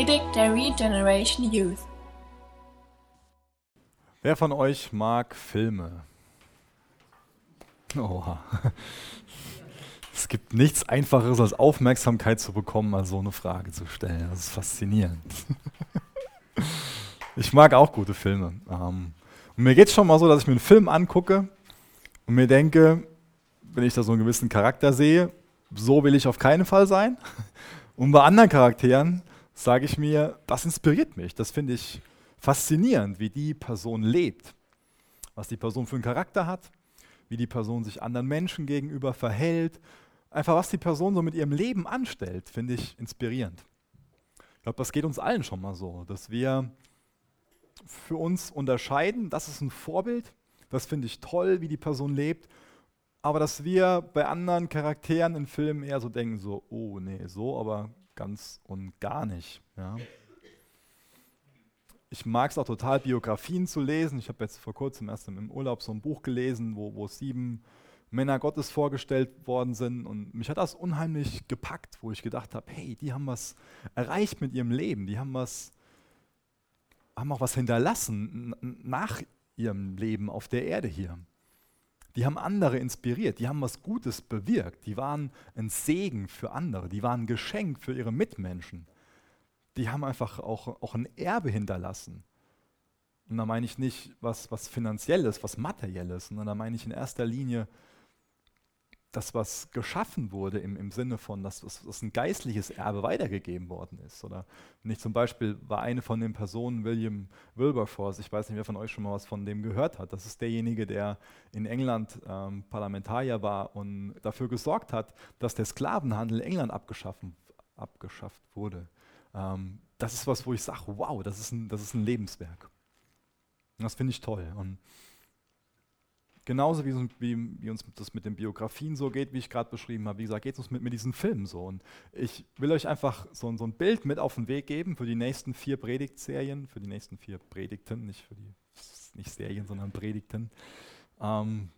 Predigt der Regeneration Youth. Wer von euch mag Filme? Oha. Es gibt nichts Einfacheres, als Aufmerksamkeit zu bekommen, als so eine Frage zu stellen. Das ist faszinierend. Ich mag auch gute Filme. Ähm, und mir geht es schon mal so, dass ich mir einen Film angucke und mir denke, wenn ich da so einen gewissen Charakter sehe, so will ich auf keinen Fall sein. Und bei anderen Charakteren sage ich mir, das inspiriert mich, das finde ich faszinierend, wie die Person lebt, was die Person für einen Charakter hat, wie die Person sich anderen Menschen gegenüber verhält, einfach was die Person so mit ihrem Leben anstellt, finde ich inspirierend. Ich glaube, das geht uns allen schon mal so, dass wir für uns unterscheiden, das ist ein Vorbild, das finde ich toll, wie die Person lebt, aber dass wir bei anderen Charakteren in Filmen eher so denken, so, oh nee, so aber ganz und gar nicht. Ja. Ich mag es auch total, Biografien zu lesen. Ich habe jetzt vor kurzem erst im Urlaub so ein Buch gelesen, wo, wo sieben Männer Gottes vorgestellt worden sind. Und mich hat das unheimlich gepackt, wo ich gedacht habe, hey, die haben was erreicht mit ihrem Leben, die haben was, haben auch was hinterlassen nach ihrem Leben auf der Erde hier. Die haben andere inspiriert, die haben was Gutes bewirkt, die waren ein Segen für andere, die waren ein Geschenk für ihre Mitmenschen. Die haben einfach auch, auch ein Erbe hinterlassen. Und da meine ich nicht was, was Finanzielles, was Materielles, sondern da meine ich in erster Linie das, was geschaffen wurde im, im Sinne von, dass, dass ein geistliches Erbe weitergegeben worden ist. Oder nicht zum Beispiel war eine von den Personen William Wilberforce, ich weiß nicht, wer von euch schon mal was von dem gehört hat. Das ist derjenige, der in England ähm, Parlamentarier war und dafür gesorgt hat, dass der Sklavenhandel in England abgeschaffen, abgeschafft wurde. Ähm, das ist was, wo ich sage, wow, das ist ein, das ist ein Lebenswerk. Und das finde ich toll. Und Genauso wie, wie, wie, uns das mit den Biografien so geht, wie ich gerade beschrieben habe. Wie gesagt, geht es uns mit, mit diesen Filmen so. Und ich will euch einfach so, so, ein Bild mit auf den Weg geben für die nächsten vier Predigtserien, für die nächsten vier Predigten, nicht für die nicht Serien, sondern Predigten, ähm,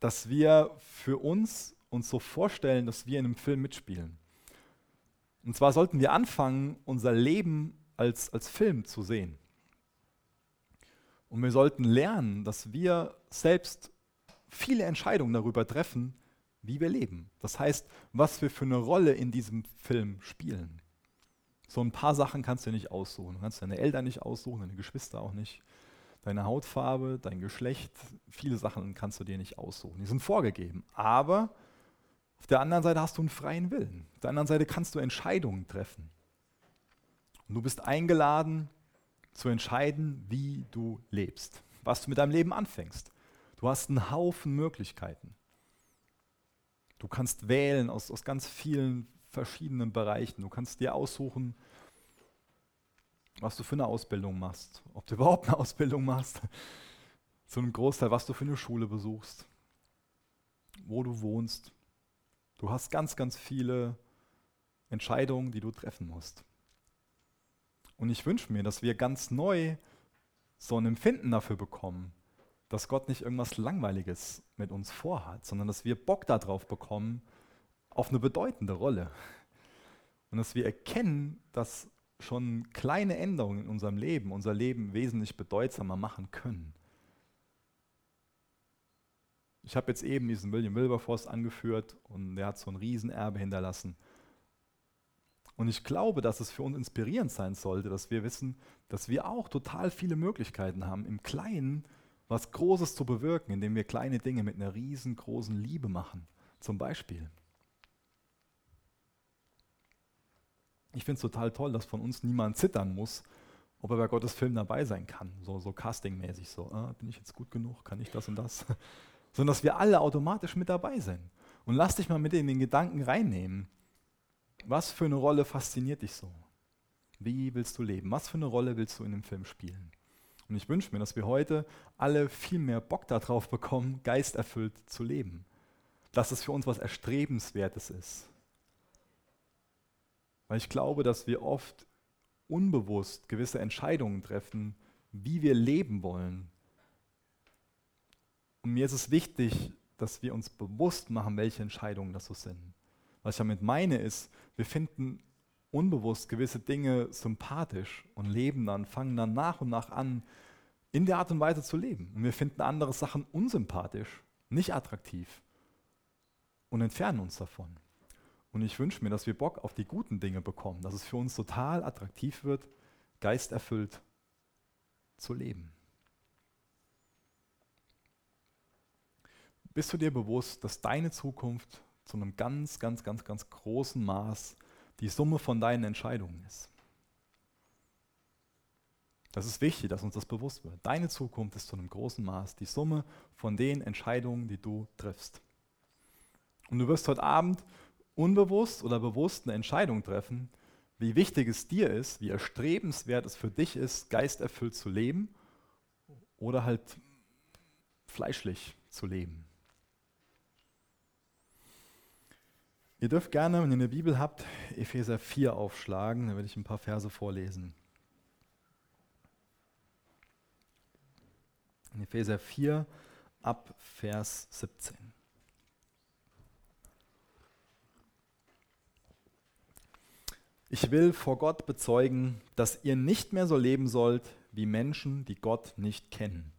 dass wir für uns uns so vorstellen, dass wir in einem Film mitspielen. Und zwar sollten wir anfangen, unser Leben als, als Film zu sehen. Und wir sollten lernen, dass wir selbst viele Entscheidungen darüber treffen, wie wir leben. Das heißt, was wir für eine Rolle in diesem Film spielen. So ein paar Sachen kannst du nicht aussuchen. Du kannst deine Eltern nicht aussuchen, deine Geschwister auch nicht. Deine Hautfarbe, dein Geschlecht, viele Sachen kannst du dir nicht aussuchen. Die sind vorgegeben. Aber auf der anderen Seite hast du einen freien Willen. Auf der anderen Seite kannst du Entscheidungen treffen. Und du bist eingeladen zu entscheiden, wie du lebst, was du mit deinem Leben anfängst. Du hast einen Haufen Möglichkeiten. Du kannst wählen aus, aus ganz vielen verschiedenen Bereichen. Du kannst dir aussuchen, was du für eine Ausbildung machst, ob du überhaupt eine Ausbildung machst, zu einem Großteil, was du für eine Schule besuchst, wo du wohnst. Du hast ganz, ganz viele Entscheidungen, die du treffen musst. Und ich wünsche mir, dass wir ganz neu so ein Empfinden dafür bekommen, dass Gott nicht irgendwas Langweiliges mit uns vorhat, sondern dass wir Bock darauf bekommen, auf eine bedeutende Rolle. Und dass wir erkennen, dass schon kleine Änderungen in unserem Leben unser Leben wesentlich bedeutsamer machen können. Ich habe jetzt eben diesen William Wilberforce angeführt und der hat so ein Riesenerbe hinterlassen. Und ich glaube, dass es für uns inspirierend sein sollte, dass wir wissen, dass wir auch total viele Möglichkeiten haben, im Kleinen was Großes zu bewirken, indem wir kleine Dinge mit einer riesengroßen Liebe machen. Zum Beispiel. Ich finde es total toll, dass von uns niemand zittern muss, ob er bei Gottes Film dabei sein kann. So, so castingmäßig so, ah, bin ich jetzt gut genug, kann ich das und das? Sondern dass wir alle automatisch mit dabei sind. Und lass dich mal mit in den Gedanken reinnehmen. Was für eine Rolle fasziniert dich so? Wie willst du leben? Was für eine Rolle willst du in dem Film spielen? Und ich wünsche mir, dass wir heute alle viel mehr Bock darauf bekommen, geisterfüllt zu leben. Dass es für uns was Erstrebenswertes ist. Weil ich glaube, dass wir oft unbewusst gewisse Entscheidungen treffen, wie wir leben wollen. Und mir ist es wichtig, dass wir uns bewusst machen, welche Entscheidungen das so sind. Was ich damit meine ist, wir finden unbewusst gewisse Dinge sympathisch und leben dann, fangen dann nach und nach an, in der Art und Weise zu leben. Und wir finden andere Sachen unsympathisch, nicht attraktiv und entfernen uns davon. Und ich wünsche mir, dass wir Bock auf die guten Dinge bekommen, dass es für uns total attraktiv wird, geisterfüllt zu leben. Bist du dir bewusst, dass deine Zukunft zu einem ganz, ganz, ganz, ganz großen Maß die Summe von deinen Entscheidungen ist? Das ist wichtig, dass uns das bewusst wird. Deine Zukunft ist zu einem großen Maß die Summe von den Entscheidungen, die du triffst. Und du wirst heute Abend unbewusst oder bewusst eine Entscheidung treffen, wie wichtig es dir ist, wie erstrebenswert es für dich ist, geisterfüllt zu leben oder halt fleischlich zu leben. Ihr dürft gerne, wenn ihr eine Bibel habt, Epheser 4 aufschlagen, da werde ich ein paar Verse vorlesen. In Epheser 4 ab Vers 17. Ich will vor Gott bezeugen, dass ihr nicht mehr so leben sollt wie Menschen, die Gott nicht kennen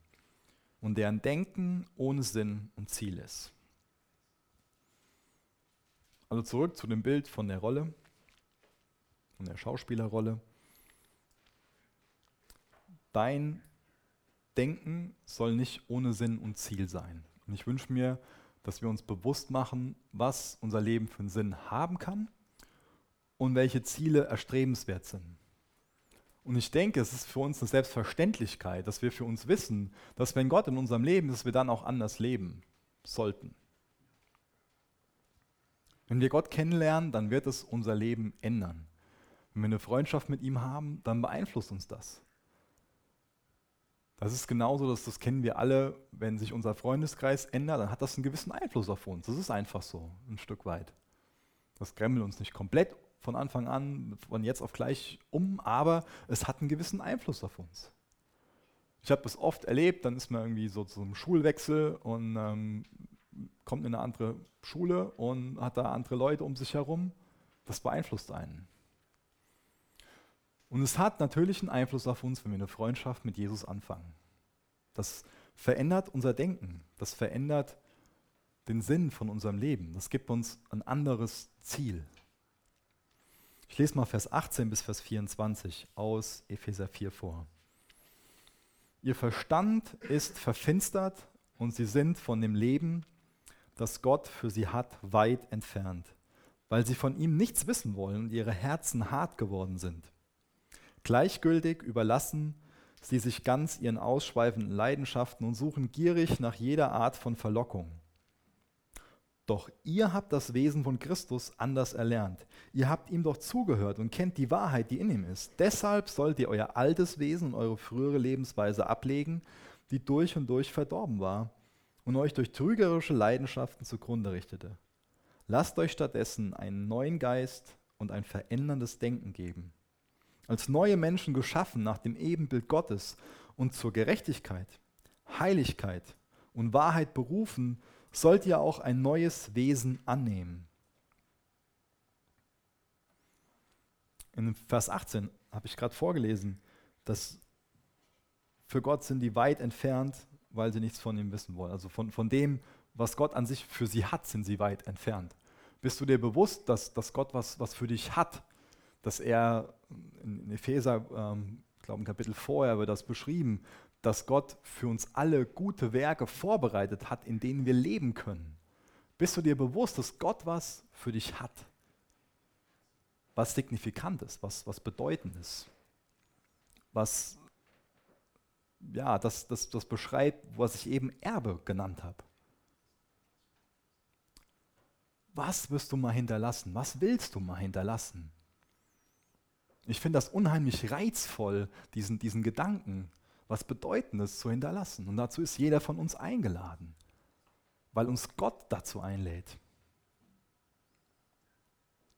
und deren Denken ohne Sinn und Ziel ist. Also zurück zu dem Bild von der Rolle, von der Schauspielerrolle. Dein Denken soll nicht ohne Sinn und Ziel sein. Und ich wünsche mir, dass wir uns bewusst machen, was unser Leben für einen Sinn haben kann und welche Ziele erstrebenswert sind. Und ich denke, es ist für uns eine Selbstverständlichkeit, dass wir für uns wissen, dass wenn Gott in unserem Leben ist, wir dann auch anders leben sollten. Wenn wir Gott kennenlernen, dann wird es unser Leben ändern. Wenn wir eine Freundschaft mit ihm haben, dann beeinflusst uns das. Das ist genauso, dass das kennen wir alle, wenn sich unser Freundeskreis ändert, dann hat das einen gewissen Einfluss auf uns. Das ist einfach so, ein Stück weit. Das krempelt uns nicht komplett von Anfang an, von jetzt auf gleich um, aber es hat einen gewissen Einfluss auf uns. Ich habe das oft erlebt, dann ist man irgendwie so zu einem Schulwechsel und ähm, kommt in eine andere Schule und hat da andere Leute um sich herum. Das beeinflusst einen. Und es hat natürlich einen Einfluss auf uns, wenn wir eine Freundschaft mit Jesus anfangen. Das verändert unser Denken, das verändert den Sinn von unserem Leben, das gibt uns ein anderes Ziel. Ich lese mal Vers 18 bis Vers 24 aus Epheser 4 vor. Ihr Verstand ist verfinstert und sie sind von dem Leben, das Gott für sie hat, weit entfernt, weil sie von ihm nichts wissen wollen und ihre Herzen hart geworden sind. Gleichgültig überlassen sie sich ganz ihren ausschweifenden Leidenschaften und suchen gierig nach jeder Art von Verlockung. Doch ihr habt das Wesen von Christus anders erlernt. Ihr habt ihm doch zugehört und kennt die Wahrheit, die in ihm ist. Deshalb sollt ihr euer altes Wesen und eure frühere Lebensweise ablegen, die durch und durch verdorben war und euch durch trügerische Leidenschaften zugrunde richtete. Lasst euch stattdessen einen neuen Geist und ein veränderndes Denken geben. Als neue Menschen geschaffen nach dem Ebenbild Gottes und zur Gerechtigkeit, Heiligkeit und Wahrheit berufen, sollt ihr auch ein neues Wesen annehmen. In Vers 18 habe ich gerade vorgelesen, dass für Gott sind die weit entfernt, weil sie nichts von ihm wissen wollen. Also von, von dem, was Gott an sich für sie hat, sind sie weit entfernt. Bist du dir bewusst, dass, dass Gott was, was für dich hat? Dass er in Epheser, ähm, ich glaube, ein Kapitel vorher wird das beschrieben, dass Gott für uns alle gute Werke vorbereitet hat, in denen wir leben können. Bist du dir bewusst, dass Gott was für dich hat? Was signifikant ist, was, was bedeutend ist, was ja, das, das, das beschreibt, was ich eben Erbe genannt habe. Was wirst du mal hinterlassen? Was willst du mal hinterlassen? Ich finde das unheimlich reizvoll, diesen, diesen Gedanken, was Bedeutendes zu hinterlassen. Und dazu ist jeder von uns eingeladen, weil uns Gott dazu einlädt.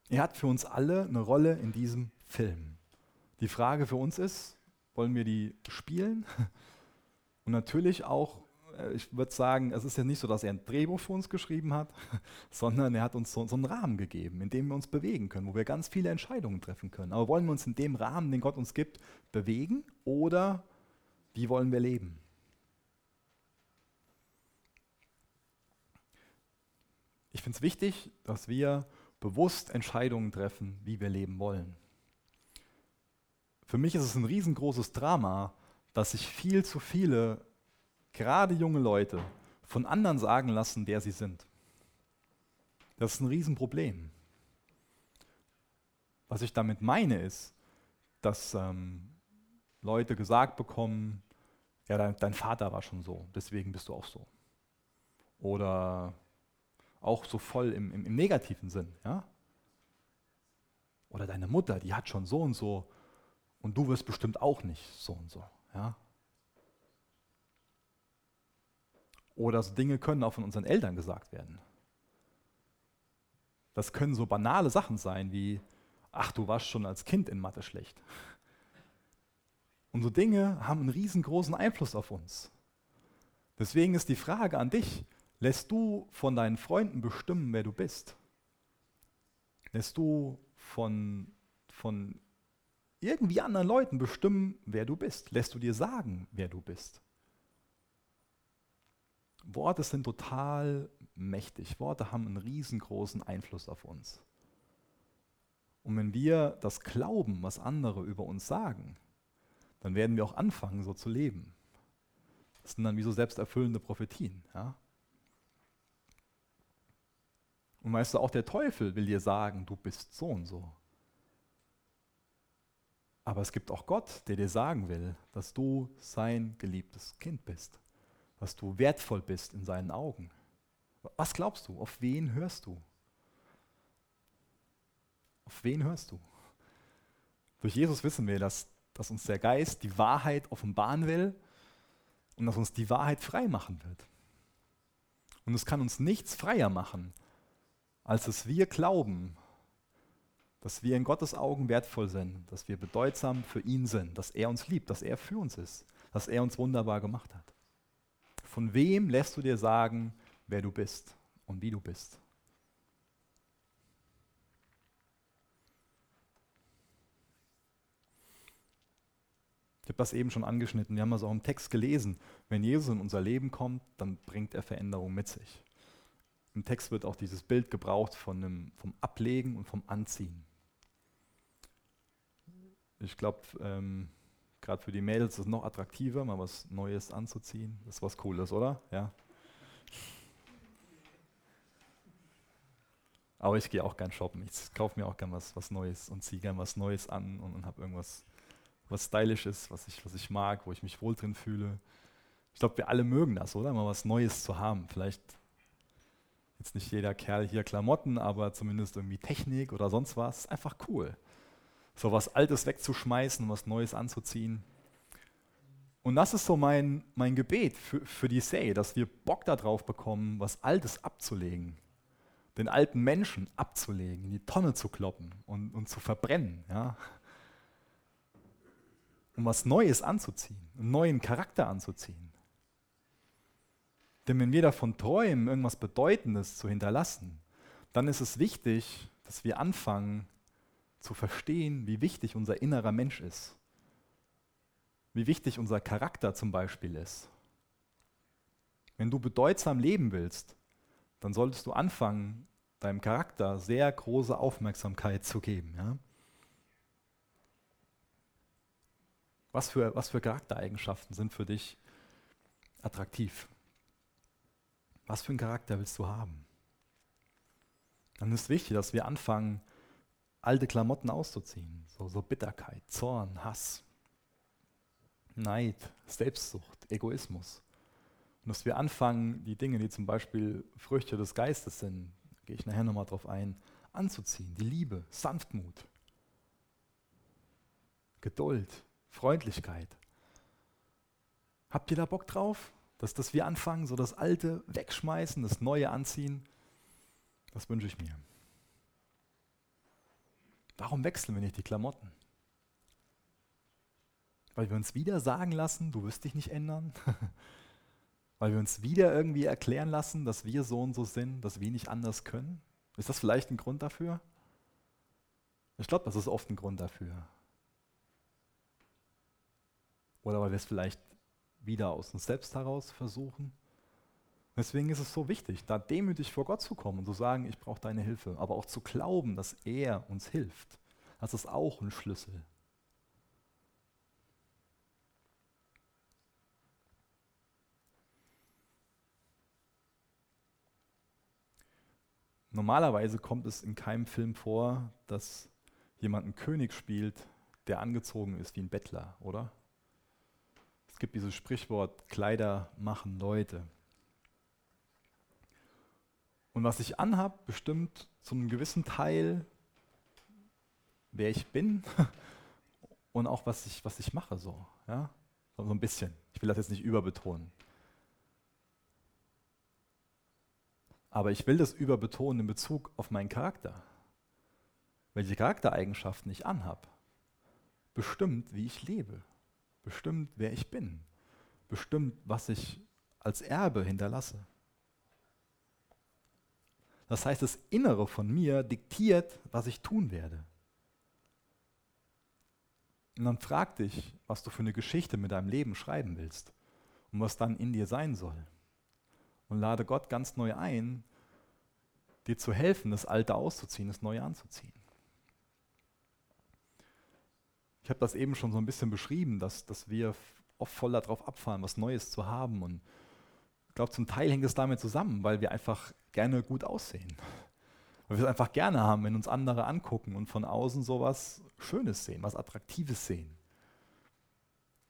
Er hat für uns alle eine Rolle in diesem Film. Die Frage für uns ist, wollen wir die spielen? Und natürlich auch äh, ich würde sagen, es ist ja nicht so, dass er ein Drehbuch für uns geschrieben hat, sondern er hat uns so, so, einen Rahmen gegeben, in dem wir uns bewegen können, wo wir ganz viele Entscheidungen treffen können. Aber wollen wir uns in dem Rahmen, den Gott uns gibt, bewegen oder wie wollen wir leben? Ich finde es wichtig, dass wir bewusst Entscheidungen treffen, wie wir leben wollen. Für mich ist es ein riesengroßes Drama, dass sich viel zu viele, gerade junge Leute, von anderen sagen lassen, wer sie sind. Das ist ein Riesenproblem. Was ich damit meine ist, dass ähm, Leute gesagt bekommen, ja, dein, dein, Vater war schon so, deswegen bist du auch so. Oder auch so voll im, im, im negativen Sinn. Ja? Oder deine Mutter, die hat schon so und so und du wirst bestimmt auch nicht so und so. Ja? Oder so Dinge können auch von unseren Eltern gesagt werden. Das können so banale Sachen sein wie, ach, du warst schon als Kind in Mathe schlecht. Und so Dinge haben einen riesengroßen Einfluss auf uns. Deswegen ist die Frage an dich, lässt du von deinen Freunden bestimmen, wer du bist? Lässt du von, von irgendwie anderen Leuten bestimmen, wer du bist? Lässt du dir sagen, wer du bist? Worte sind total mächtig. Worte haben einen riesengroßen Einfluss auf uns. Und wenn wir das glauben, was andere über uns sagen, dann werden wir auch anfangen, so zu leben. Das sind dann wie so selbsterfüllende Prophetien. Ja? Und weißt du, auch der Teufel will dir sagen, du bist so und so. Aber es gibt auch Gott, der dir sagen will, dass du sein geliebtes Kind bist, dass du wertvoll bist in seinen Augen. Was glaubst du? Auf wen hörst du? Auf wen hörst du? Durch Jesus wissen wir, dass, dass uns der Geist die Wahrheit offenbaren will und dass uns die Wahrheit frei machen wird. Und es kann uns nichts freier machen, als dass wir glauben, dass wir in Gottes Augen wertvoll sind, dass wir bedeutsam für ihn sind, dass er uns liebt, dass er für uns ist, dass er uns wunderbar gemacht hat. Von wem lässt du dir sagen, wer du bist und wie du bist? Ich habe das eben schon angeschnitten, wir haben das auch im Text gelesen. Wenn Jesus in unser Leben kommt, dann bringt er Veränderung mit sich. Im Text wird auch dieses Bild gebraucht von einem, vom Ablegen und vom Anziehen. Ich glaube, ähm, gerade für die Mädels ist es noch attraktiver, mal was Neues anzuziehen. Das ist was Cooles, oder? Ja. Aber ich gehe auch gern shoppen. Ich kaufe mir auch gern was, was Neues und ziehe gern was Neues an und, und habe irgendwas, was stylisches, was ich, was ich mag, wo ich mich wohl drin fühle. Ich glaube, wir alle mögen das, oder? Mal was Neues zu haben. Vielleicht jetzt nicht jeder Kerl hier Klamotten, aber zumindest irgendwie Technik oder sonst was. Ist einfach cool so was Altes wegzuschmeißen, was Neues anzuziehen. Und das ist so mein, mein Gebet für, für die Say, dass wir Bock darauf bekommen, was Altes abzulegen. Den alten Menschen abzulegen, in die Tonne zu kloppen und, und zu verbrennen. Ja? Um was Neues anzuziehen, einen neuen Charakter anzuziehen. Denn wenn wir davon träumen, irgendwas Bedeutendes zu hinterlassen, dann ist es wichtig, dass wir anfangen, zu verstehen, wie wichtig unser innerer Mensch ist. Wie wichtig unser Charakter zum Beispiel ist. Wenn du bedeutsam leben willst, dann solltest du anfangen, deinem Charakter sehr große Aufmerksamkeit zu geben. Ja? Was, für, was für Charaktereigenschaften sind für dich attraktiv? Was für einen Charakter willst du haben? Dann ist wichtig, dass wir anfangen, alte Klamotten auszuziehen. So, so Bitterkeit, Zorn, Hass, Neid, Selbstsucht, Egoismus. Und dass wir anfangen, die Dinge, die zum Beispiel Früchte des Geistes sind, gehe ich nachher nochmal drauf ein, anzuziehen. Die Liebe, Sanftmut, Geduld, Freundlichkeit. Habt ihr da Bock drauf? Dass, dass wir anfangen, so das Alte wegschmeißen, das Neue anziehen? Das wünsche ich mir. Warum wechseln wir nicht die Klamotten? Weil wir uns wieder sagen lassen, du wirst dich nicht ändern. Weil wir uns wieder irgendwie erklären lassen, dass wir so und so sind, dass wir nicht anders können? Ist das vielleicht ein Grund dafür? Ich glaube, das ist oft ein Grund dafür. Oder weil wir es vielleicht wieder aus uns selbst heraus versuchen. Deswegen ist es so wichtig, da demütig vor Gott zu kommen und zu sagen, ich brauche deine Hilfe, aber auch zu glauben, dass er uns hilft. Das ist auch ein Schlüssel. Normalerweise kommt es in keinem Film vor, dass jemand einen König spielt, der angezogen ist wie ein Bettler, oder? Es gibt dieses Sprichwort, Kleider machen Leute. Und was ich anhab, bestimmt zu einem gewissen Teil, wer ich bin und auch was ich, was ich mache, so. Ja? So ein bisschen. Ich will das jetzt nicht überbetonen. Aber ich will das überbetonen in Bezug auf meinen Charakter. Welche Charaktereigenschaften ich anhab, bestimmt, wie ich lebe, bestimmt, wer ich bin, bestimmt, was ich als Erbe hinterlasse. Das heißt, das Innere von mir diktiert, was ich tun werde. Und dann frag dich, was du für eine Geschichte mit deinem Leben schreiben willst und was dann in dir sein soll und lade Gott ganz neu ein, dir zu helfen, das Alte auszuziehen, das Neue anzuziehen. Ich habe das eben schon so ein bisschen beschrieben, dass, dass wir oft voll darauf abfahren, was Neues zu haben. Und ich glaube, zum Teil hängt es damit zusammen, weil wir einfach gerne gut aussehen. Weil wir es einfach gerne haben, wenn uns andere angucken und von außen sowas Schönes sehen, was Attraktives sehen.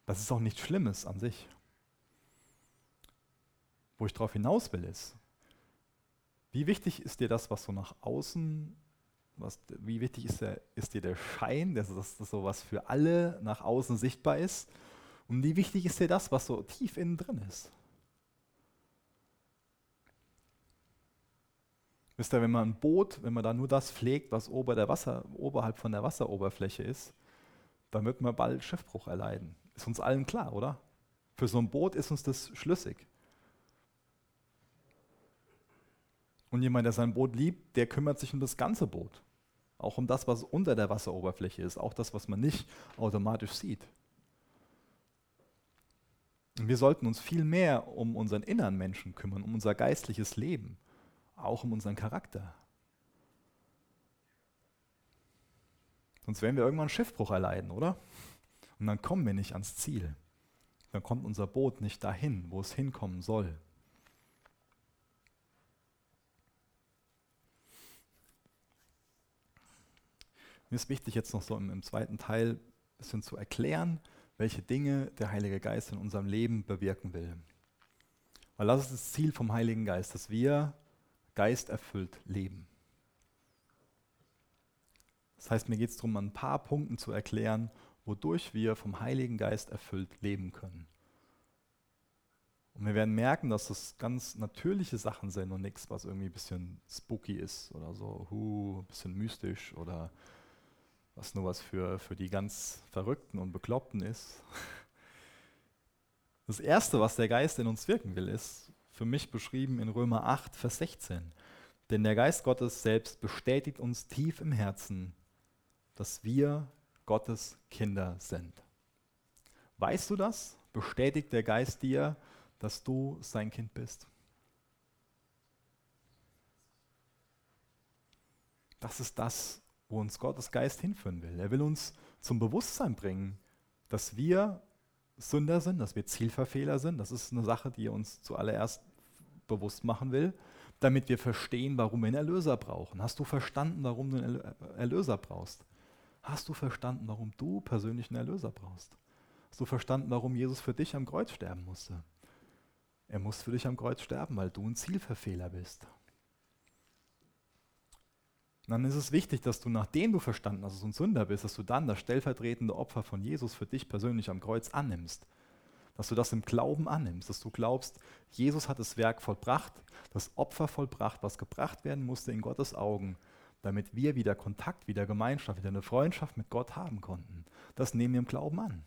Das ist auch nichts Schlimmes an sich. Wo ich darauf hinaus will, ist, wie wichtig ist dir das, was so nach außen, was, wie wichtig ist, der, ist dir der Schein, dass das, das so was für alle nach außen sichtbar ist? Und wie wichtig ist dir das, was so tief innen drin ist? Wisst ihr, wenn man ein Boot, wenn man da nur das pflegt, was ober der Wasser, oberhalb von der Wasseroberfläche ist, dann wird man bald Schiffbruch erleiden. Ist uns allen klar, oder? Für so ein Boot ist uns das schlüssig. Und jemand, der sein Boot liebt, der kümmert sich um das ganze Boot. Auch um das, was unter der Wasseroberfläche ist, auch das, was man nicht automatisch sieht. Und wir sollten uns viel mehr um unseren inneren Menschen kümmern, um unser geistliches Leben, auch um unseren Charakter. Sonst werden wir irgendwann Schiffbruch erleiden, oder? Und dann kommen wir nicht ans Ziel. Dann kommt unser Boot nicht dahin, wo es hinkommen soll. Mir ist wichtig, jetzt noch so im, im zweiten Teil ein bisschen zu erklären, welche Dinge der Heilige Geist in unserem Leben bewirken will. Weil das ist das Ziel vom Heiligen Geist, dass wir geisterfüllt leben. Das heißt, mir geht es darum, an ein paar Punkten zu erklären, wodurch wir vom Heiligen Geist erfüllt leben können. Und wir werden merken, dass das ganz natürliche Sachen sind und nichts, was irgendwie ein bisschen spooky ist oder so, hu, ein bisschen mystisch oder was nur was für, für die ganz Verrückten und Bekloppten ist. Das Erste, was der Geist in uns wirken will, ist für mich beschrieben in Römer 8, Vers 16. Denn der Geist Gottes selbst bestätigt uns tief im Herzen, dass wir Gottes Kinder sind. Weißt du das? Bestätigt der Geist dir, dass du sein Kind bist? Das ist das, wo uns Gottes Geist hinführen will. Er will uns zum Bewusstsein bringen, dass wir Sünder sind, dass wir Zielverfehler sind. Das ist eine Sache, die er uns zuallererst bewusst machen will, damit wir verstehen, warum wir einen Erlöser brauchen. Hast du verstanden, warum du einen Erlöser brauchst? Hast du verstanden, warum du persönlich einen Erlöser brauchst? Hast du verstanden, warum Jesus für dich am Kreuz sterben musste? Er muss für dich am Kreuz sterben, weil du ein Zielverfehler bist. Und dann ist es wichtig, dass du, nachdem du verstanden hast, dass du ein Sünder bist, dass du dann das stellvertretende Opfer von Jesus für dich persönlich am Kreuz annimmst. Dass du das im Glauben annimmst, dass du glaubst, Jesus hat das Werk vollbracht, das Opfer vollbracht, was gebracht werden musste in Gottes Augen, damit wir wieder Kontakt, wieder Gemeinschaft, wieder eine Freundschaft mit Gott haben konnten. Das nehmen wir im Glauben an.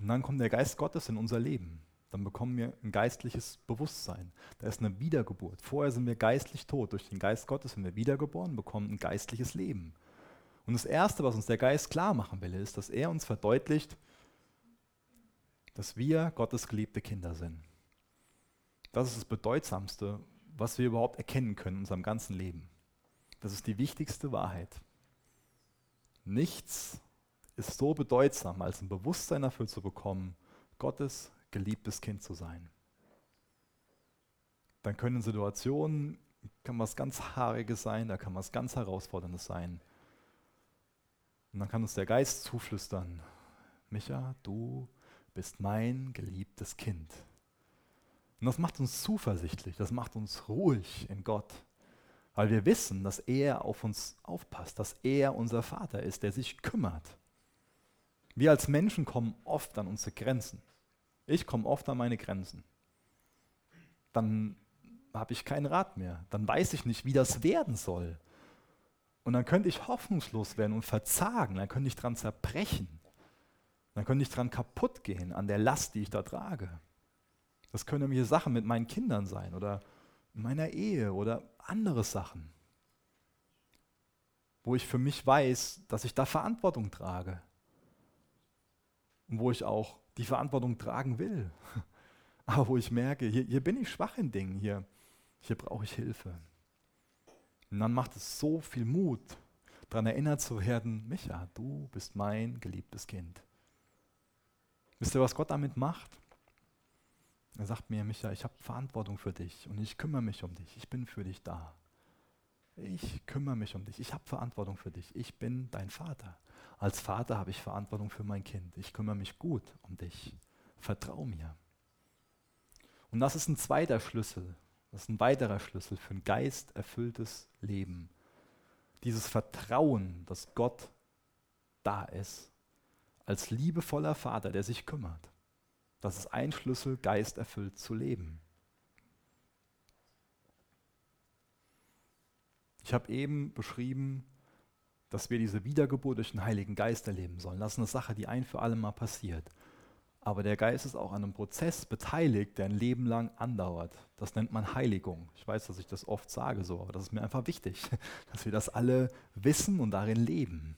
Und dann kommt der Geist Gottes in unser Leben. Dann bekommen wir ein geistliches Bewusstsein. Da ist eine Wiedergeburt. Vorher sind wir geistlich tot. Durch den Geist Gottes sind wir wiedergeboren, bekommen ein geistliches Leben. Und das Erste, was uns der Geist klar machen will, ist, dass er uns verdeutlicht, dass wir Gottes geliebte Kinder sind. Das ist das Bedeutsamste, was wir überhaupt erkennen können in unserem ganzen Leben. Das ist die wichtigste Wahrheit. Nichts ist so bedeutsam, als ein Bewusstsein dafür zu bekommen, Gottes geliebtes Kind zu sein. Dann können Situationen, kann was ganz Haariges sein, da kann was ganz Herausforderndes sein. Und dann kann uns der Geist zuflüstern, Micha, du bist mein geliebtes Kind. Und das macht uns zuversichtlich, das macht uns ruhig in Gott, weil wir wissen, dass er auf uns aufpasst, dass er unser Vater ist, der sich kümmert. Wir als Menschen kommen oft an unsere Grenzen. Ich komme oft an meine Grenzen. Dann habe ich keinen Rat mehr. Dann weiß ich nicht, wie das werden soll. Und dann könnte ich hoffnungslos werden und verzagen. Dann könnte ich dran zerbrechen. Dann könnte ich dran kaputt gehen an der Last, die ich da trage. Das können nämlich Sachen mit meinen Kindern sein oder in meiner Ehe oder andere Sachen, wo ich für mich weiß, dass ich da Verantwortung trage und wo ich auch die Verantwortung tragen will. Aber wo ich merke, hier, hier bin ich schwach in Dingen, hier, hier brauche ich Hilfe. Und dann macht es so viel Mut, daran erinnert zu werden, Micha, du bist mein geliebtes Kind. Wisst ihr, was Gott damit macht? Er sagt mir, Micha, ich habe Verantwortung für dich und ich kümmere mich um dich. Ich bin für dich da. Ich kümmere mich um dich. Ich habe Verantwortung für dich. Ich bin dein Vater. Als Vater habe ich Verantwortung für mein Kind. Ich kümmere mich gut um dich. Vertrau mir. Und das ist ein zweiter Schlüssel. Das ist ein weiterer Schlüssel für ein geisterfülltes Leben. Dieses Vertrauen, dass Gott da ist, als liebevoller Vater, der sich kümmert. Das ist ein Schlüssel, geisterfüllt zu leben. Ich habe eben beschrieben, dass wir diese Wiedergeburt durch den Heiligen Geist erleben sollen. Das ist eine Sache, die ein für alle Mal passiert. Aber der Geist ist auch an einem Prozess beteiligt, der ein Leben lang andauert. Das nennt man Heiligung. Ich weiß, dass ich das oft sage so, aber das ist mir einfach wichtig, dass wir das alle wissen und darin leben.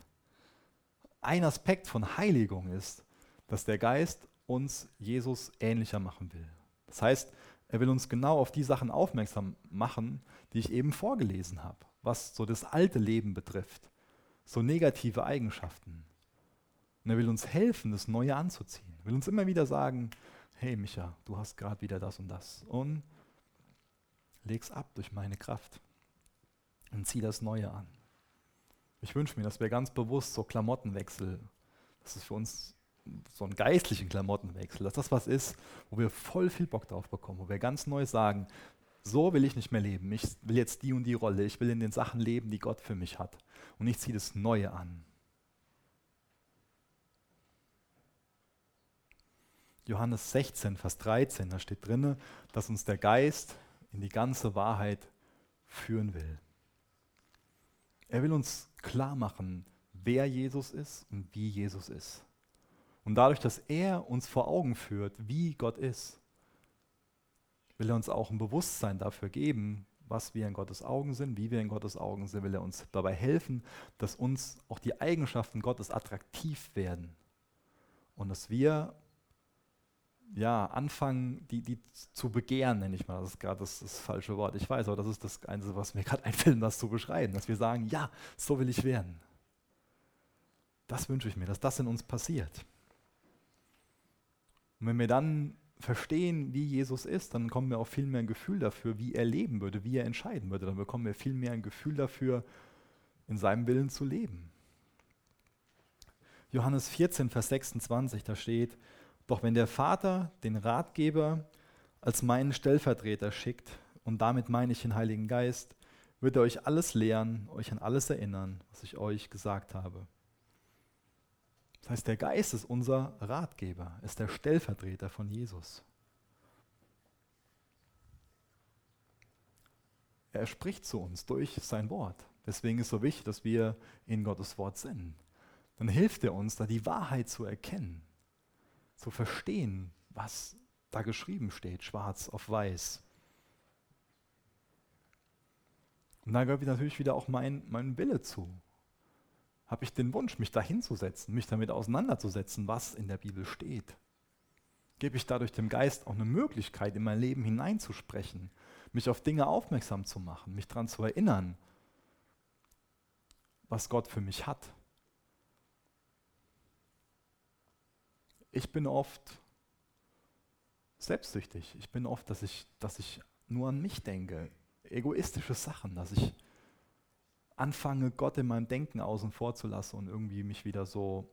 Ein Aspekt von Heiligung ist, dass der Geist uns Jesus ähnlicher machen will. Das heißt, er will uns genau auf die Sachen aufmerksam machen, die ich eben vorgelesen habe, was so das alte Leben betrifft so negative Eigenschaften. Und er will uns helfen, das Neue anzuziehen. Er will uns immer wieder sagen, hey Micha, du hast gerade wieder das und das. Und leg's ab durch meine Kraft und zieh das Neue an. Ich wünsche mir, dass wir ganz bewusst so Klamottenwechsel, das ist für uns so ein geistlichen Klamottenwechsel, dass das was ist, wo wir voll viel Bock drauf bekommen, wo wir ganz neu sagen, so will ich nicht mehr leben. Ich will jetzt die und die Rolle. Ich will in den Sachen leben, die Gott für mich hat. Und ich ziehe das Neue an. Johannes 16, Vers 13, da steht drin, dass uns der Geist in die ganze Wahrheit führen will. Er will uns klar machen, wer Jesus ist und wie Jesus ist. Und dadurch, dass er uns vor Augen führt, wie Gott ist, will er uns auch ein Bewusstsein dafür geben, was wir in Gottes Augen sind, wie wir in Gottes Augen sind, will er uns dabei helfen, dass uns auch die Eigenschaften Gottes attraktiv werden und dass wir ja, anfangen, die, die zu begehren, nenne ich mal. Das ist gerade das, das, falsche Wort. Ich weiß, aber das ist das Einzige, was mir gerade einfällt, das zu beschreiben. Dass wir sagen, ja, so will ich werden. Das wünsche ich mir, dass das in uns passiert. Und wenn wir dann verstehen, wie Jesus ist, dann bekommen wir auch viel mehr ein Gefühl dafür, wie er leben würde, wie er entscheiden würde. Dann bekommen wir viel mehr ein Gefühl dafür, in seinem Willen zu leben. Johannes 14, Vers 26, da steht, doch wenn der Vater den Ratgeber als meinen Stellvertreter schickt, und damit meine ich den Heiligen Geist, wird er euch alles lehren, euch an alles erinnern, was ich euch gesagt habe. Das heißt, der Geist ist unser Ratgeber, ist der Stellvertreter von Jesus. Er spricht zu uns durch sein Wort. Deswegen ist es so wichtig, dass wir in Gottes Wort sind. Dann hilft er uns, da die Wahrheit zu erkennen, zu verstehen, was da geschrieben steht, schwarz auf weiß. Und da gehört natürlich wieder auch mein, mein Wille zu. Habe ich den Wunsch, mich da hinzusetzen, mich damit auseinanderzusetzen, was in der Bibel steht? Gebe ich dadurch dem Geist auch eine Möglichkeit, in mein Leben hineinzusprechen, mich auf Dinge aufmerksam zu machen, mich daran zu erinnern, was Gott für mich hat? Ich bin oft selbstsüchtig. Ich bin oft, dass ich, dass ich nur an mich denke. Egoistische Sachen, dass ich anfange, Gott in meinem Denken außen vor zu lassen und irgendwie mich wieder so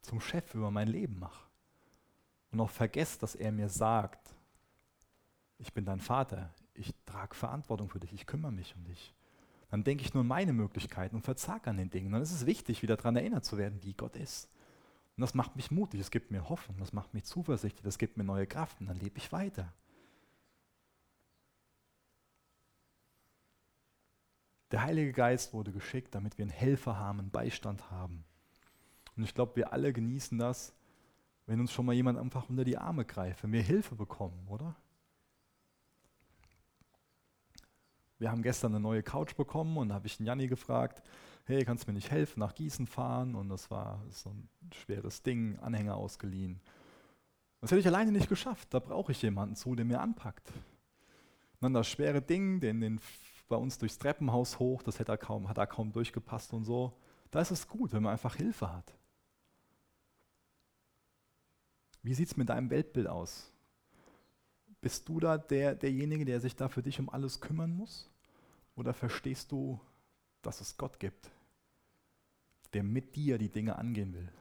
zum Chef über mein Leben mache. Und auch vergesse, dass er mir sagt, ich bin dein Vater, ich trage Verantwortung für dich, ich kümmere mich um dich. Dann denke ich nur an meine Möglichkeiten und verzage an den Dingen. Dann ist es wichtig, wieder daran erinnert zu werden, wie Gott ist. Und das macht mich mutig, es gibt mir Hoffnung, das macht mich zuversichtlich, das gibt mir neue Kraft und dann lebe ich weiter. Der Heilige Geist wurde geschickt, damit wir einen Helfer haben, einen Beistand haben. Und ich glaube, wir alle genießen das, wenn uns schon mal jemand einfach unter die Arme greift, wenn wir Hilfe bekommen, oder? Wir haben gestern eine neue Couch bekommen und da habe ich den Janni gefragt, hey, kannst du mir nicht helfen, nach Gießen fahren? Und das war so ein schweres Ding, Anhänger ausgeliehen. Das hätte ich alleine nicht geschafft. Da brauche ich jemanden zu, der mir anpackt. Und dann das schwere Ding, den, den bei uns durchs Treppenhaus hoch, das hätte er kaum, hat er kaum durchgepasst und so. Da ist es gut, wenn man einfach Hilfe hat. Wie sieht es mit deinem Weltbild aus? Bist du da der, derjenige, der sich da für dich um alles kümmern muss? Oder verstehst du, dass es Gott gibt, der mit dir die Dinge angehen will?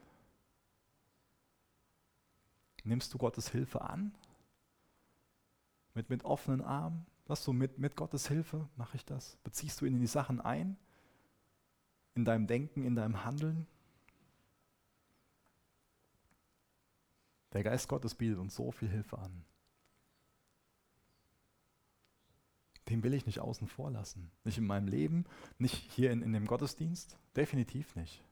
Nimmst du Gottes Hilfe an? Mit, mit offenen Armen? Was so mit, mit Gottes Hilfe mache ich das? Beziehst du ihn in die Sachen ein? In deinem Denken, in deinem Handeln? Der Geist Gottes bietet uns so viel Hilfe an. Den will ich nicht außen vor lassen. Nicht in meinem Leben, nicht hier in, in dem Gottesdienst, definitiv nicht.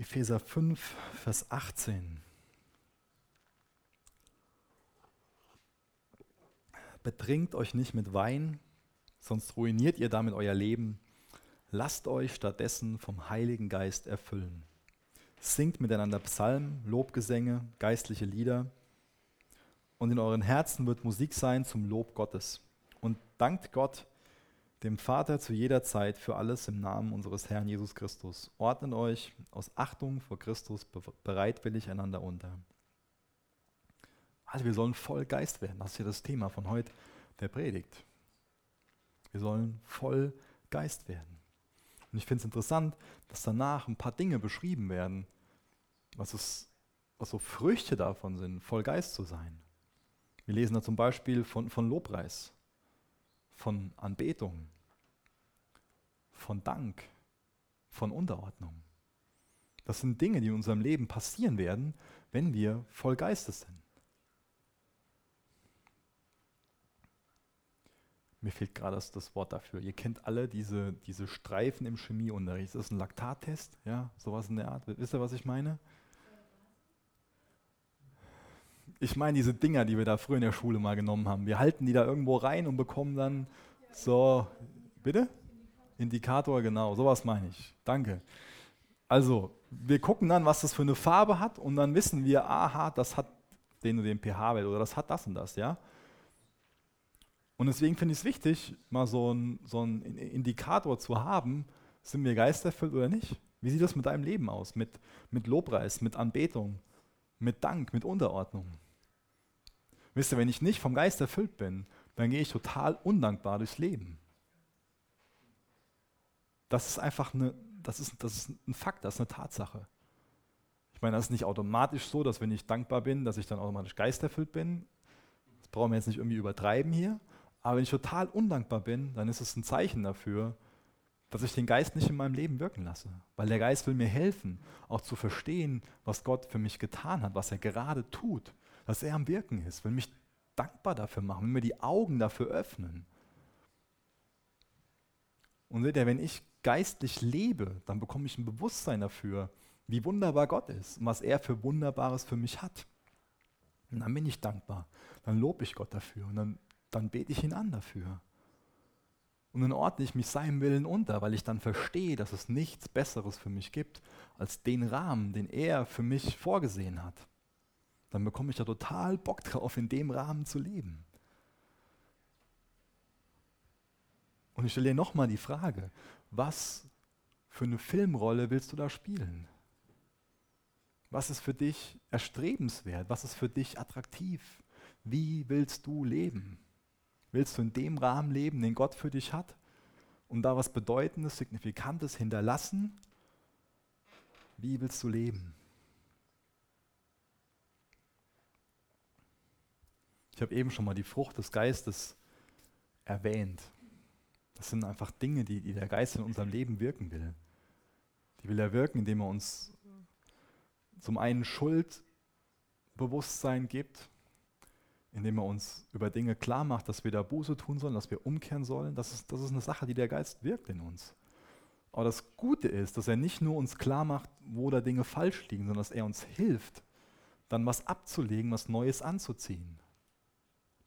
Epheser 5, Vers 18. Betrinkt euch nicht mit Wein, sonst ruiniert ihr damit euer Leben. Lasst euch stattdessen vom Heiligen Geist erfüllen. Singt miteinander Psalmen, Lobgesänge, geistliche Lieder. Und in euren Herzen wird Musik sein zum Lob Gottes. Und dankt Gott, dem Vater zu jeder Zeit für alles im Namen unseres Herrn Jesus Christus. Ordnet euch aus Achtung vor Christus bereitwillig einander unter. Also wir sollen voll Geist werden. Das ist ja das Thema von heute der Predigt. Wir sollen voll Geist werden. Und ich finde es interessant, dass danach ein paar Dinge beschrieben werden, was, es, was so Früchte davon sind, voll Geist zu sein. Wir lesen da zum Beispiel von, von Lobpreis von Anbetung, von Dank, von Unterordnung. Das sind Dinge, die in unserem Leben passieren werden, wenn wir voll Geistes sind. Mir fehlt gerade das, das, Wort dafür. Ihr kennt alle diese, diese Streifen im Chemieunterricht. Das ist ein Laktattest, ja, sowas in der Art. Wisst ihr, was ich meine? Ich meine diese Dinger, die wir da früher in der Schule mal genommen haben. Wir halten die da irgendwo rein und bekommen dann so, bitte? Indikator, genau, sowas meine ich. Danke. Also, wir gucken dann, was das für eine Farbe hat und dann wissen wir, aha, das hat den und den pH-Wert oder das hat das und das, ja. Und deswegen finde ich es wichtig, mal so einen so Indikator zu haben, sind wir geisterfüllt oder nicht? Wie sieht das mit deinem Leben aus? Mit, mit Lobpreis, mit Anbetung, mit Dank, mit Unterordnung? Wisst ihr, wenn ich nicht vom Geist erfüllt bin, dann gehe ich total undankbar durchs Leben. Das ist einfach eine, das ist, das ist ein Fakt, das ist eine Tatsache. Ich meine, das ist nicht automatisch so, dass wenn ich dankbar bin, dass ich dann automatisch geisterfüllt bin. Das brauchen wir jetzt nicht irgendwie übertreiben hier. Aber wenn ich total undankbar bin, dann ist es ein Zeichen dafür, dass ich den Geist nicht in meinem Leben wirken lasse. Weil der Geist will mir helfen, auch zu verstehen, was Gott für mich getan hat, was er gerade tut dass er am Wirken ist, will mich dankbar dafür machen, will mir die Augen dafür öffnen. Und seht ihr, wenn ich geistlich lebe, dann bekomme ich ein Bewusstsein dafür, wie wunderbar Gott ist und was er für Wunderbares für mich hat. Und dann bin ich dankbar. Dann lobe ich Gott dafür und dann, dann bete ich ihn an dafür. Und dann ordne ich mich seinem Willen unter, weil ich dann verstehe, dass es nichts Besseres für mich gibt, als den Rahmen, den er für mich vorgesehen hat. Dann bekomme ich da total Bock drauf, in dem Rahmen zu leben. Und ich stelle dir nochmal die Frage, was für eine Filmrolle willst du da spielen? Was ist für dich erstrebenswert? Was ist für dich attraktiv? Wie willst du leben? Willst du in dem Rahmen leben, den Gott für dich hat? Und da was Bedeutendes, Signifikantes hinterlassen? Wie willst du leben? Ich habe eben schon mal die Frucht des Geistes erwähnt. Das sind einfach Dinge, die, die der Geist in unserem Leben wirken will. Die will er wirken, indem er uns zum einen Schuldbewusstsein gibt, indem er uns über Dinge klar macht, dass wir da Buße tun sollen, dass wir umkehren sollen. Das ist, das ist eine Sache, die der Geist wirkt in uns. Aber das Gute ist, dass er nicht nur uns klar macht, wo da Dinge falsch liegen, sondern dass er uns hilft, dann was abzulegen, was Neues anzuziehen.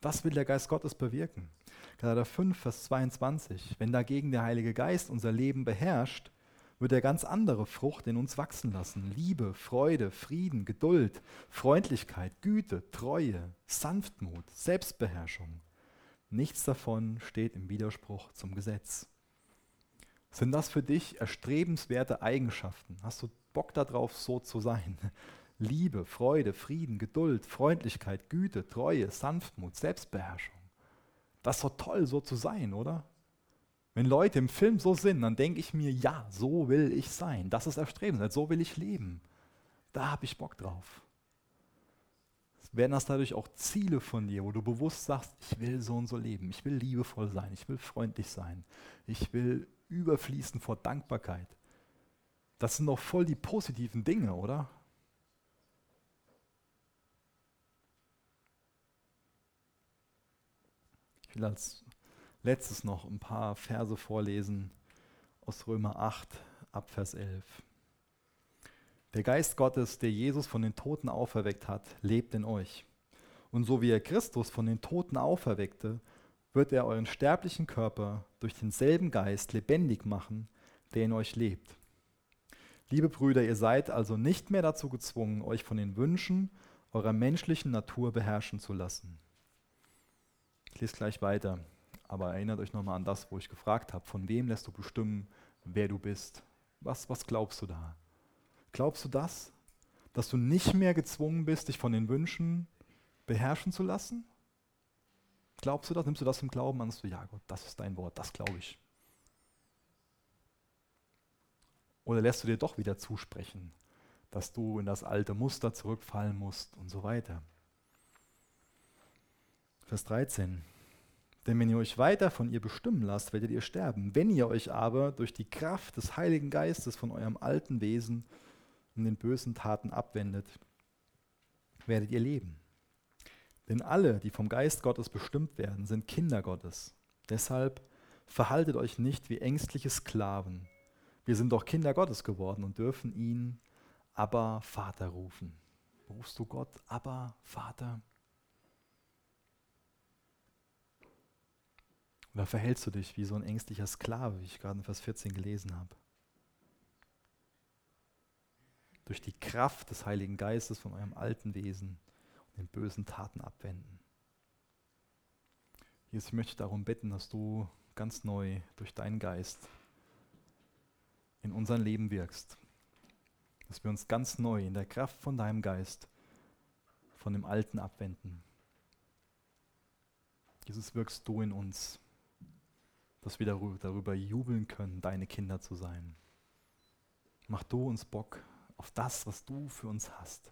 Das will der Geist Gottes bewirken. Galater 5, Vers 22. Wenn dagegen der Heilige Geist unser Leben beherrscht, wird er ganz andere Frucht in uns wachsen lassen. Liebe, Freude, Frieden, Geduld, Freundlichkeit, Güte, Treue, Sanftmut, Selbstbeherrschung. Nichts davon steht im Widerspruch zum Gesetz. Sind das für dich erstrebenswerte Eigenschaften? Hast du Bock darauf, so zu sein? Liebe, Freude, Frieden, Geduld, Freundlichkeit, Güte, Treue, Sanftmut, Selbstbeherrschung. Das ist doch toll, so zu sein, oder? Wenn Leute im Film so sind, dann denke ich mir, ja, so will ich sein. Das ist erstrebenswert, so will ich leben. Da habe ich Bock drauf. Werden das dadurch auch Ziele von dir, wo du bewusst sagst, ich will so und so leben, ich will liebevoll sein, ich will freundlich sein, ich will überfließen vor Dankbarkeit. Das sind doch voll die positiven Dinge, oder? Ich will als letztes noch ein paar Verse vorlesen aus Römer 8 ab Vers 11. Der Geist Gottes, der Jesus von den Toten auferweckt hat, lebt in euch. Und so wie er Christus von den Toten auferweckte, wird er euren sterblichen Körper durch denselben Geist lebendig machen, der in euch lebt. Liebe Brüder, ihr seid also nicht mehr dazu gezwungen, euch von den Wünschen eurer menschlichen Natur beherrschen zu lassen. Ich lese gleich weiter. Aber erinnert euch nochmal an das, wo ich gefragt habe, von wem lässt du bestimmen, wer du bist? Was, was glaubst du da? Glaubst du das? Dass du nicht mehr gezwungen bist, dich von den Wünschen beherrschen zu lassen? Glaubst du das? Nimmst du das im Glauben an? Du, ja Gott, das ist dein Wort, das glaube ich. Oder lässt du dir doch wieder zusprechen, dass du in das alte Muster zurückfallen musst und so weiter? Vers 13. Denn wenn ihr euch weiter von ihr bestimmen lasst, werdet ihr sterben. Wenn ihr euch aber durch die Kraft des Heiligen Geistes von eurem alten Wesen und den bösen Taten abwendet, werdet ihr leben. Denn alle, die vom Geist Gottes bestimmt werden, sind Kinder Gottes. Deshalb verhaltet euch nicht wie ängstliche Sklaven. Wir sind doch Kinder Gottes geworden und dürfen ihn aber Vater rufen. Rufst du Gott aber Vater? Oder verhältst du dich wie so ein ängstlicher Sklave, wie ich gerade in Vers 14 gelesen habe? Durch die Kraft des Heiligen Geistes von eurem alten Wesen und den bösen Taten abwenden. Jesus, ich möchte darum bitten, dass du ganz neu durch deinen Geist in unser Leben wirkst. Dass wir uns ganz neu in der Kraft von deinem Geist von dem Alten abwenden. Jesus, wirkst du in uns dass wir darüber jubeln können, deine Kinder zu sein. Mach du uns Bock auf das, was du für uns hast.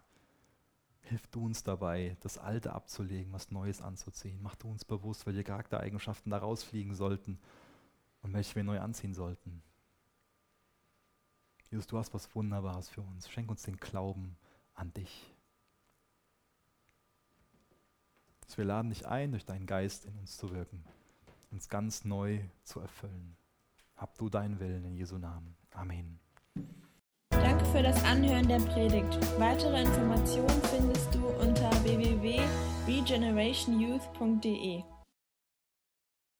Hilf du uns dabei, das Alte abzulegen, was Neues anzuziehen. Mach du uns bewusst, welche Charaktereigenschaften da rausfliegen sollten und welche wir neu anziehen sollten. Jesus, du hast was Wunderbares für uns. Schenk uns den Glauben an dich. wir laden dich ein, durch deinen Geist in uns zu wirken uns ganz neu zu erfüllen. hab du deinen Willen in Jesu Namen. Amen. Danke für das Anhören der Predigt. Weitere Informationen findest du unter www.regenerationyouth.de.